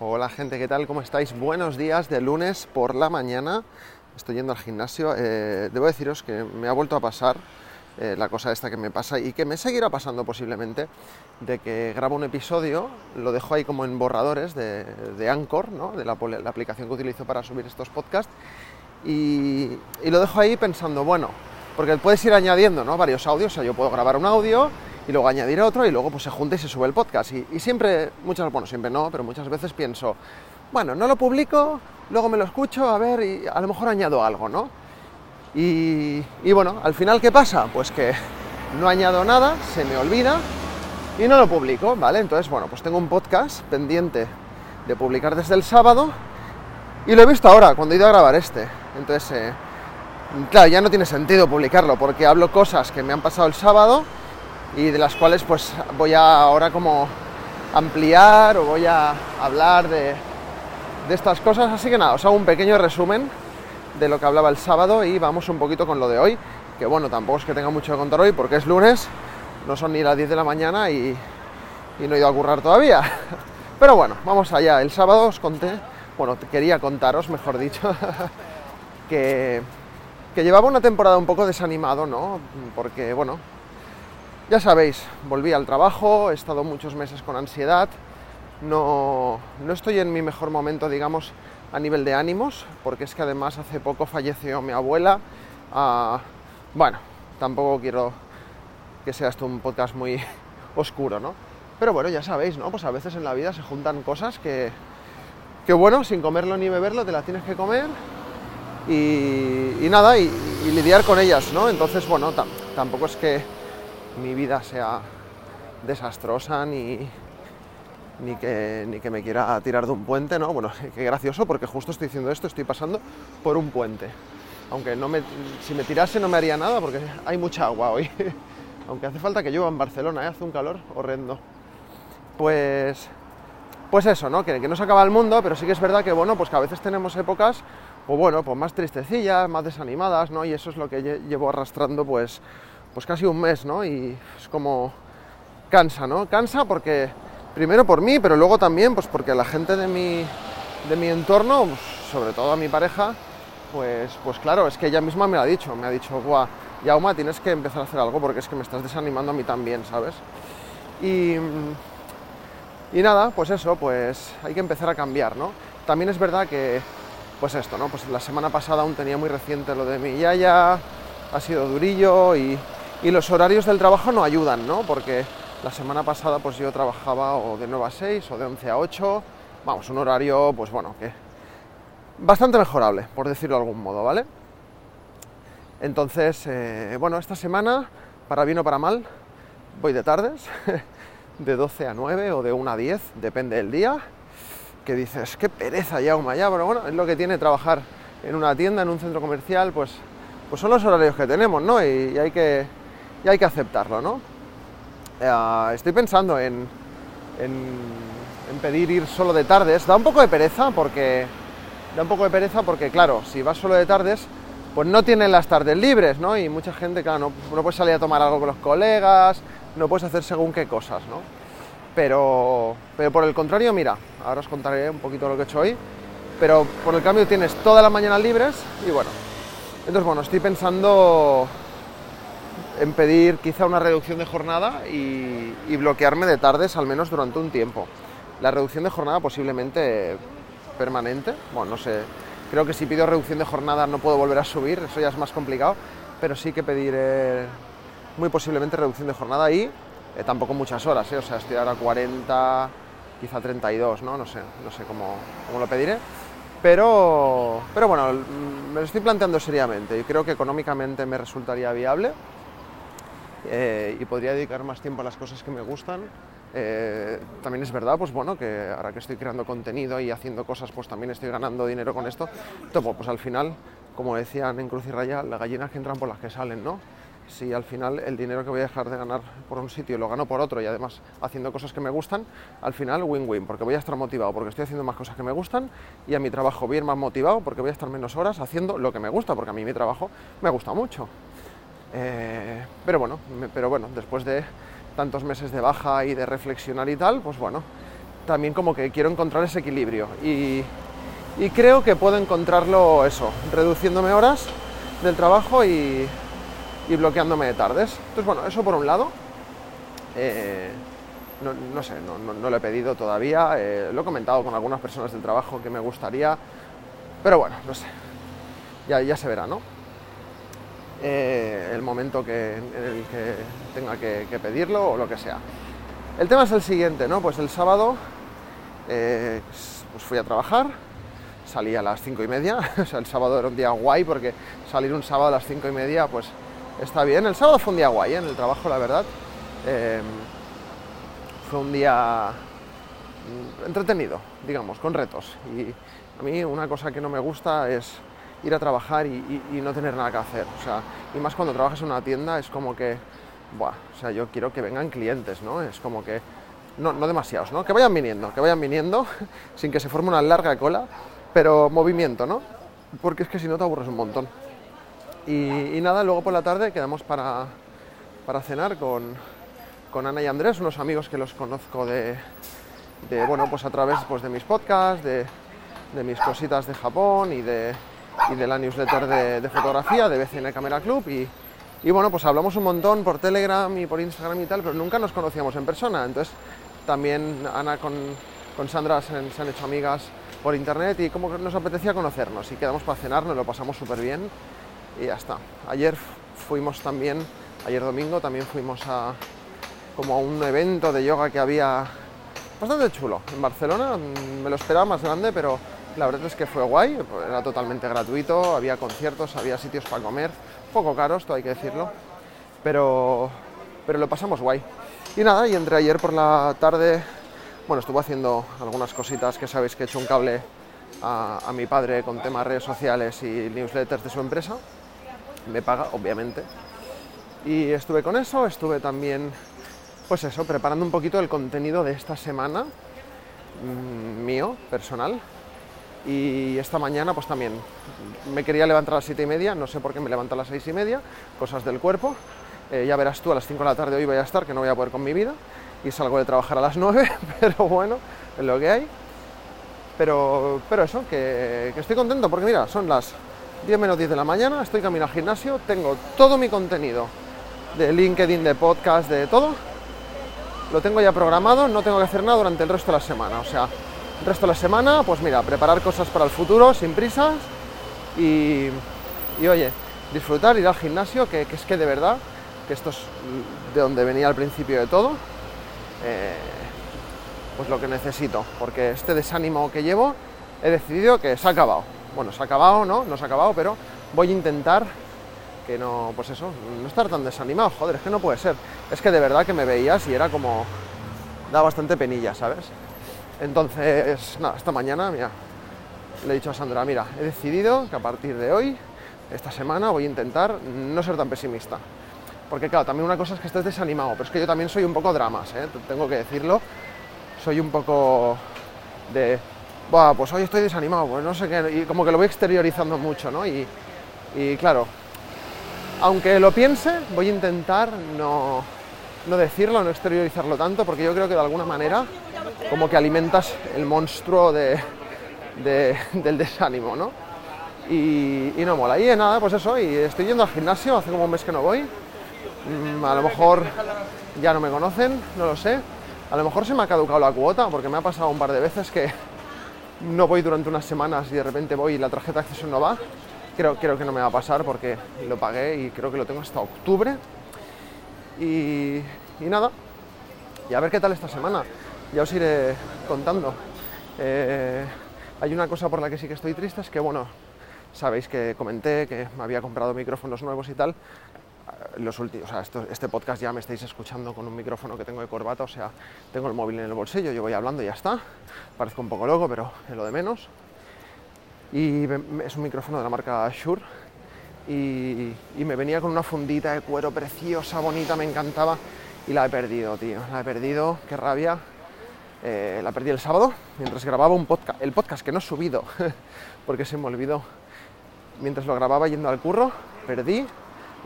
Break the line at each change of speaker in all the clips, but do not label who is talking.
Hola gente, ¿qué tal? ¿Cómo estáis? Buenos días de lunes por la mañana. Estoy yendo al gimnasio. Eh, debo deciros que me ha vuelto a pasar eh, la cosa esta que me pasa y que me seguirá pasando posiblemente, de que grabo un episodio, lo dejo ahí como en borradores de, Anchor, ¿no? de la, la, aplicación que utilizo para subir estos podcasts, y, y, lo dejo ahí pensando, bueno, porque puedes ir añadiendo ¿no? varios audios, o sea, yo puedo grabar un audio y luego añadir otro y luego pues se junta y se sube el podcast. Y, siempre, muchas, bueno, siempre no, pero muchas veces pienso, bueno, no lo publico, luego me lo escucho, a ver, y a lo mejor añado algo, ¿no? Y, y bueno, al final, ¿qué pasa? Pues que no añado nada, se me olvida y no lo publico, ¿vale? Entonces, bueno, pues tengo un podcast pendiente de publicar desde el sábado y lo he visto ahora, cuando he ido a grabar este. Entonces, eh, claro, ya no tiene sentido publicarlo porque hablo cosas que me han pasado el sábado y de las cuales pues voy a ahora como ampliar o voy a hablar de, de estas cosas. Así que nada, os hago un pequeño resumen de lo que hablaba el sábado y vamos un poquito con lo de hoy, que bueno, tampoco es que tenga mucho que contar hoy porque es lunes, no son ni las 10 de la mañana y, no he ido a currar todavía. Pero bueno, vamos allá. El sábado os conté, bueno, quería contaros, mejor dicho, que, que llevaba una temporada un poco desanimado, ¿no? Porque, bueno, ya sabéis, volví al trabajo, he estado muchos meses con ansiedad, no, no estoy en mi mejor momento, digamos, a nivel de ánimos, porque es que además hace poco falleció mi abuela. Uh, bueno, tampoco quiero que sea esto un podcast muy oscuro, ¿no? Pero bueno, ya sabéis, ¿no? Pues a veces en la vida se juntan cosas que, que bueno, sin comerlo ni beberlo te las tienes que comer y, y nada, y, y, lidiar con ellas, ¿no? Entonces, bueno, tampoco es que mi vida sea desastrosa ni, ni que, ni que me quiera tirar de un puente, ¿no? Bueno, qué gracioso porque justo estoy diciendo esto, estoy pasando por un puente. Aunque no me, si me tirase no me haría nada porque hay mucha agua hoy. Aunque hace falta que llueva en Barcelona, ¿eh? hace un calor horrendo. Pues, pues eso, ¿no? Que, que, no se acaba el mundo, pero sí que es verdad que, bueno, pues que a veces tenemos épocas, o bueno, pues más tristecillas, más desanimadas, ¿no? Y eso es lo que llevo arrastrando, pues, pues casi un mes, ¿no? Y es como cansa, ¿no? Cansa porque primero por mí, pero luego también pues porque la gente de mi, de mi entorno, sobre todo a mi pareja, pues, pues claro, es que ella misma me lo ha dicho, me ha dicho, guau, Yauma, tienes que empezar a hacer algo porque es que me estás desanimando a mí también, ¿sabes? Y, y nada, pues eso, pues hay que empezar a cambiar, ¿no? También es verdad que, pues esto, ¿no? Pues la semana pasada aún tenía muy reciente lo de mi yaya, ha sido durillo y, y los horarios del trabajo no ayudan, ¿no? Porque la semana pasada pues yo trabajaba o de 9 a 6 o de 11 a 8, vamos, un horario pues bueno, que bastante mejorable, por decirlo de algún modo, ¿vale? Entonces, eh, bueno, esta semana, para bien o para mal, voy de tardes, de 12 a 9 o de 1 a 10, depende del día, que dices, qué pereza ya, ya, pero bueno, es lo que tiene trabajar en una tienda, en un centro comercial, pues, pues son los horarios que tenemos, ¿no? Y hay, que, y hay que aceptarlo, ¿no? Uh, estoy pensando en, en, en, pedir ir solo de tardes. Da un poco de pereza porque da un poco de pereza porque claro, si vas solo de tardes, pues no tienen las tardes libres, ¿no? Y mucha gente, claro, no, no puedes salir a tomar algo con los colegas, no puedes hacer según qué cosas, ¿no? Pero, pero por el contrario, mira, ahora os contaré un poquito lo que he hecho hoy, pero por el cambio tienes todas las mañanas libres y bueno, entonces bueno, estoy pensando en pedir quizá una reducción de jornada y, y, bloquearme de tardes al menos durante un tiempo. La reducción de jornada posiblemente permanente, bueno, no sé, creo que si pido reducción de jornada no puedo volver a subir, eso ya es más complicado, pero sí que pediré muy posiblemente reducción de jornada y eh, tampoco muchas horas, ¿eh? o sea, estoy ahora 40, quizá 32, ¿no? No sé, no sé cómo, cómo lo pediré. Pero, pero bueno, me lo estoy planteando seriamente y creo que económicamente me resultaría viable eh, y podría dedicar más tiempo a las cosas que me gustan. Eh, también es verdad, pues bueno, que ahora que estoy creando contenido y haciendo cosas, pues también estoy ganando dinero con esto. Entonces, pues al final, como decían en Cruz y Raya, las gallinas que entran por las que salen, ¿no? Si al final el dinero que voy a dejar de ganar por un sitio lo gano por otro y además haciendo cosas que me gustan, al final win-win, porque voy a estar motivado, porque estoy haciendo más cosas que me gustan y a mi trabajo ir más motivado porque voy a estar menos horas haciendo lo que me gusta, porque a mí mi trabajo me gusta mucho. Eh, pero bueno, pero bueno, después de tantos meses de baja y de reflexionar y tal, pues bueno, también como que quiero encontrar ese equilibrio y, creo que puedo encontrarlo eso, reduciéndome horas del trabajo y, y bloqueándome de tardes. Entonces, bueno, eso por un lado. Eh, no, sé, no, lo he pedido todavía. Eh, lo he comentado con algunas personas del trabajo que me gustaría. Pero bueno, no sé. Ya, ya se verá, ¿no? Eh, el momento que, en el que tenga que, pedirlo o lo que sea. El tema es el siguiente, ¿no? Pues el sábado pues fui a trabajar, salí a las cinco y media, el sábado era un día guay porque salir un sábado a las cinco y media, pues está bien. El sábado fue un día guay ¿eh? en el trabajo, la verdad. Em, fue un día mm, entretenido, digamos, con retos. Y a mí una cosa que no me gusta es ir a trabajar y, no tener nada que hacer. O sea, y más cuando trabajas en una tienda es como que, buah, o sea, yo quiero que vengan clientes, ¿no? Es como que, no, demasiados, ¿no? Que vayan viniendo, que vayan viniendo sin que se forme una larga cola, pero movimiento, ¿no? Porque es que si no te aburres un montón. Y, nada, luego por la tarde quedamos para, cenar con, Ana y Andrés, unos amigos que los conozco de, bueno, pues a través pues, de mis podcasts, de, mis cositas de Japón y de, de la newsletter de, fotografía de BCN Camera Club. Y, bueno, pues hablamos un montón por Telegram y por Instagram y tal, pero nunca nos conocíamos en persona. Entonces también Ana con, Sandra se, se han hecho amigas por internet y como nos apetecía conocernos y quedamos para cenar, nos lo pasamos súper bien y ya está. Ayer fuimos también, ayer domingo también fuimos a como a un evento de yoga que había bastante chulo en Barcelona, me lo esperaba más grande, pero la verdad es que fue guay, era totalmente gratuito, había conciertos, había sitios para comer, poco caros, todo hay que decirlo, pero, pero lo pasamos guay. Y nada, y entre ayer por la tarde, bueno, estuve haciendo algunas cositas que sabéis que he hecho un cable a, a mi padre con temas redes sociales y newsletters de su empresa me paga, obviamente. Y estuve con eso, estuve también, pues eso, preparando un poquito el contenido de esta semana mm, mío, personal. Y esta mañana, pues también me quería levantar a las siete y media, no sé por qué me levanto a las seis y media, cosas del cuerpo. Eh, ya verás tú, a las 5 de la tarde hoy voy a estar, que no voy a poder con mi vida, y salgo de trabajar a las 9, pero bueno, es lo que hay. Pero, pero eso, que, que estoy contento, porque mira, son las 10 menos 10 de la mañana, estoy camino al gimnasio, tengo todo mi contenido de LinkedIn, de podcast, de todo, lo tengo ya programado, no tengo que hacer nada durante el resto de la semana. O sea, el resto de la semana, pues mira, preparar cosas para el futuro sin prisas y, oye, disfrutar, ir al gimnasio, que, es que de verdad, que esto es de donde venía al principio de todo, eh, pues lo que necesito, porque este desánimo que llevo, he decidido que se ha acabado bueno, se ha acabado, ¿no? No se ha acabado, pero voy a intentar que no, pues eso, no estar tan desanimado, joder, es que no puede ser. Es que de verdad que me veías y era como, da bastante penilla, ¿sabes? Entonces, nada, esta mañana, mira, le he dicho a Sandra, mira, he decidido que a partir de hoy, esta semana, voy a intentar no ser tan pesimista. Porque claro, también una cosa es que estés desanimado, pero es que yo también soy un poco dramas, ¿eh? tengo que decirlo. Soy un poco de, pues hoy estoy desanimado, pues no sé qué, y como que lo voy exteriorizando mucho, ¿no? Y, claro, aunque lo piense, voy a intentar no, no decirlo, no exteriorizarlo tanto, porque yo creo que de alguna manera como que alimentas el monstruo de, del desánimo, ¿no? Y, no mola. Y nada, pues eso, y estoy yendo al gimnasio, hace como un mes que no voy. Mm, a lo mejor ya no me conocen, no lo sé. A lo mejor se me ha caducado la cuota, porque me ha pasado un par de veces que, no voy durante unas semanas y de repente voy y la tarjeta de acceso no va, creo, creo que no me va a pasar porque lo pagué y creo que lo tengo hasta octubre. Y, nada, y a ver qué tal esta semana. Ya os iré contando. Eh, hay una cosa por la que sí que estoy triste, es que bueno, sabéis que comenté que me había comprado micrófonos nuevos y tal, los últimos, o sea, este podcast ya me estáis escuchando con un micrófono que tengo de corbata, o sea, tengo el móvil en el bolsillo, yo voy hablando y ya está. Parezco un poco loco, pero es lo de menos. Y es un micrófono de la marca Shure y, me venía con una fundita de cuero preciosa, bonita, me encantaba y la he perdido, tío. La he perdido, qué rabia. Eh, la perdí el sábado mientras grababa un podcast, el podcast que no he subido porque se me olvidó. Mientras lo grababa yendo al curro, perdí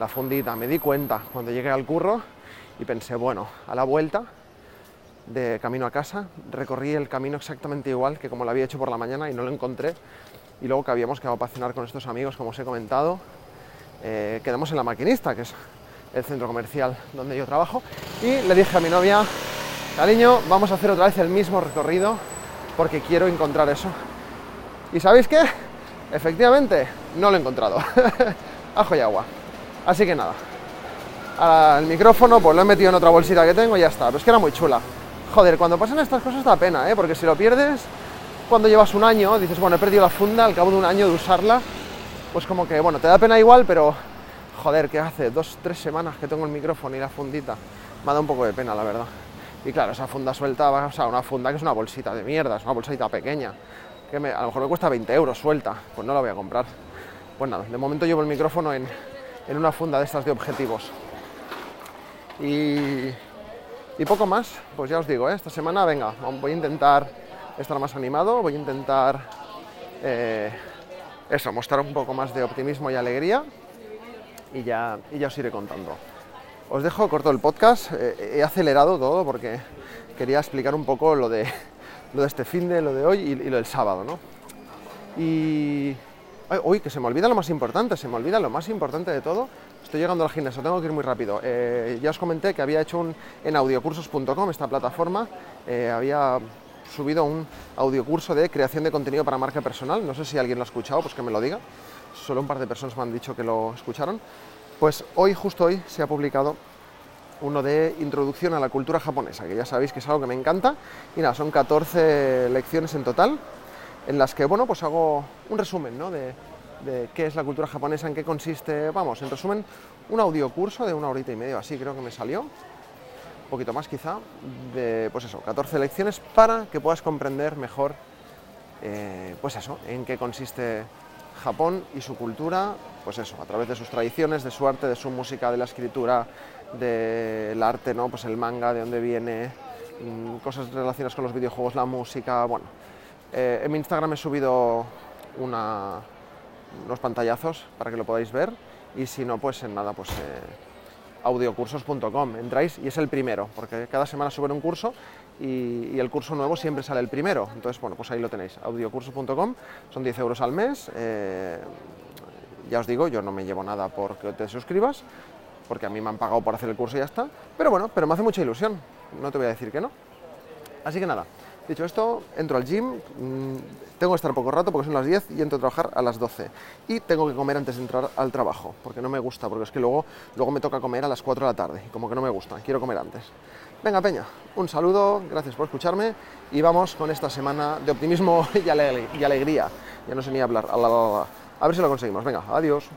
la fundita. Me di cuenta cuando llegué al curro y pensé, bueno, a la vuelta de camino a casa. Recorrí el camino exactamente igual que como lo había hecho por la mañana y no lo encontré. Y luego que habíamos quedado para con estos amigos, como os he comentado, eh, quedamos en la maquinista, que es el centro comercial donde yo trabajo. Y le dije a mi novia, cariño, vamos a hacer otra vez el mismo recorrido porque quiero encontrar eso. ¿Y sabéis qué? Efectivamente, no lo he encontrado. Ajo y agua. Así que nada. el micrófono, pues lo he metido en otra bolsita que tengo y ya está. Pero es que era muy chula. Joder, cuando pasan estas cosas da pena, ¿eh? Porque si lo pierdes, cuando llevas un año, dices, bueno, he perdido la funda al cabo de un año de usarla, pues como que, bueno, te da pena igual, pero joder, ¿qué hace? Dos, tres semanas que tengo el micrófono y la fundita. Me ha dado un poco de pena, la verdad. Y claro, esa funda suelta, o sea, una funda que es una bolsita de mierda, es una bolsita pequeña, que a lo mejor me cuesta 20 euros suelta, pues no la voy a comprar. Pues nada, de momento llevo el micrófono en, en una funda de estas de objetivos. Y, y poco más, pues ya os digo, ¿eh? esta semana, venga, voy a intentar estar más animado, voy a intentar eh, eso, mostrar un poco más de optimismo y alegría y ya, y ya os iré contando. Os dejo corto el podcast, eh, he acelerado todo porque quería explicar un poco lo de, lo de este fin de, lo de hoy y, lo del sábado, ¿no? Y... uy, que se me olvida lo más importante, se me olvida lo más importante de todo. Estoy llegando al gimnasio, tengo que ir muy rápido. Eh, ya os comenté que había hecho un, en audiocursos.com, esta plataforma, eh, había subido un audiocurso de creación de contenido para marca personal. No sé si alguien lo ha escuchado, pues que me lo diga. Solo un par de personas me han dicho que lo escucharon. Pues hoy, justo hoy, se ha publicado uno de introducción a la cultura japonesa, que ya sabéis que es algo que me encanta. Y nada, son 14 lecciones en total, en las que, bueno, pues hago un resumen, ¿no? De, qué es la cultura japonesa, en qué consiste, vamos, en resumen, un audiocurso de una horita y media, así creo que me salió, un poquito más quizá, de, pues eso, 14 lecciones para que puedas comprender mejor, eh, pues eso, en qué consiste Japón y su cultura, pues eso, a través de sus tradiciones, de su arte, de su música, de la escritura, del arte, ¿no? Pues el manga, de dónde viene, mm, cosas relacionadas con los videojuegos, la música, bueno. Eh, en mi Instagram he subido unos pantallazos para que lo podáis ver y si no, pues en nada, pues... Eh, audiocursos.com. Entráis y es el primero, porque cada semana suben un curso y, el curso nuevo siempre sale el primero. Entonces, bueno, pues ahí lo tenéis, audiocursos.com, son 10 euros al mes. Eh, ya os digo, yo no me llevo nada porque te suscribas, porque a mí me han pagado por hacer el curso y ya está. Pero bueno, pero me hace mucha ilusión, no te voy a decir que no. Así que nada, dicho esto, entro al gym, mm, tengo que estar poco rato porque son las 10 y entro a trabajar a las 12. Y tengo que comer antes de entrar al trabajo, porque no me gusta, porque es que luego, luego me toca comer a las 4 de la tarde, y como que no me gusta, quiero comer antes. Venga, Peña, un saludo, gracias por escucharme y vamos con esta semana de optimismo y, alegría. Ya no sé ni hablar, a ver si lo conseguimos. Venga, adiós.